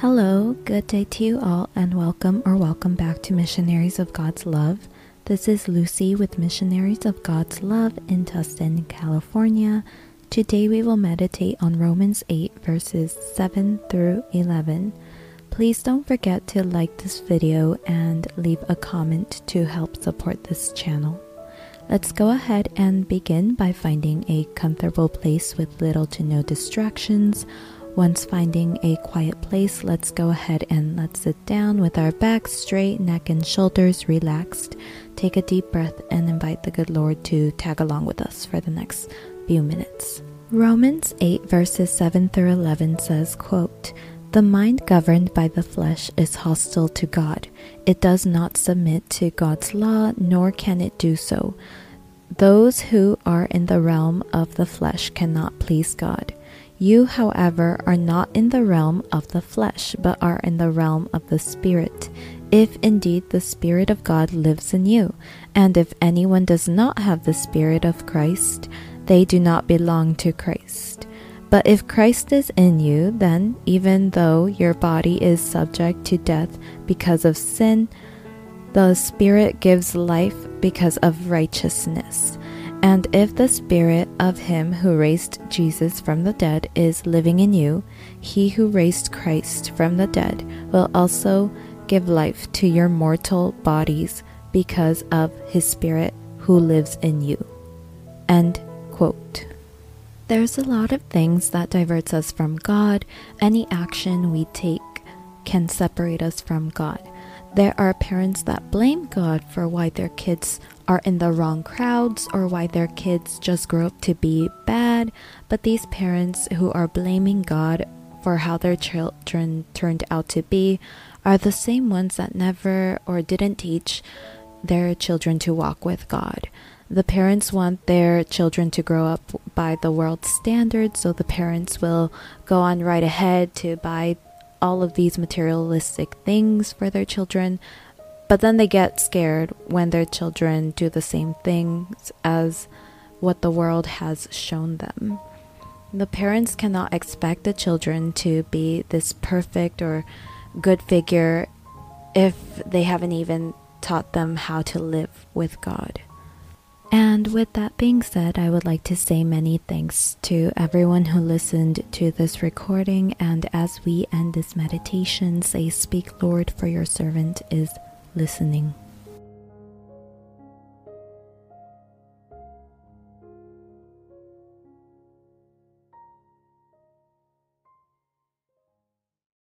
Hello, good day to you all, and welcome or welcome back to Missionaries of God's Love. This is Lucy with Missionaries of God's Love in Tustin, California. Today we will meditate on Romans 8, verses 7 through 11. Please don't forget to like this video and leave a comment to help support this channel. Let's go ahead and begin by finding a comfortable place with little to no distractions once finding a quiet place, let's go ahead and let's sit down with our backs straight, neck and shoulders relaxed. Take a deep breath and invite the good Lord to tag along with us for the next few minutes. Romans 8 verses 7 through 11 says, quote, the mind governed by the flesh is hostile to God. It does not submit to God's law, nor can it do so. Those who are in the realm of the flesh cannot please God. You, however, are not in the realm of the flesh, but are in the realm of the Spirit, if indeed the Spirit of God lives in you. And if anyone does not have the Spirit of Christ, they do not belong to Christ. But if Christ is in you, then even though your body is subject to death because of sin, the Spirit gives life because of righteousness. And if the spirit of him who raised Jesus from the dead is living in you, he who raised Christ from the dead will also give life to your mortal bodies because of his spirit who lives in you. End quote. There's a lot of things that diverts us from God. Any action we take can separate us from God. There are parents that blame God for why their kids are in the wrong crowds or why their kids just grow up to be bad, but these parents who are blaming God for how their children turned out to be are the same ones that never or didn't teach their children to walk with God. The parents want their children to grow up by the world's standards, so the parents will go on right ahead to buy all of these materialistic things for their children, but then they get scared when their children do the same things as what the world has shown them. The parents cannot expect the children to be this perfect or good figure if they haven't even taught them how to live with God. And with that being said, I would like to say many thanks to everyone who listened to this recording. And as we end this meditation, say, Speak, Lord, for your servant is listening.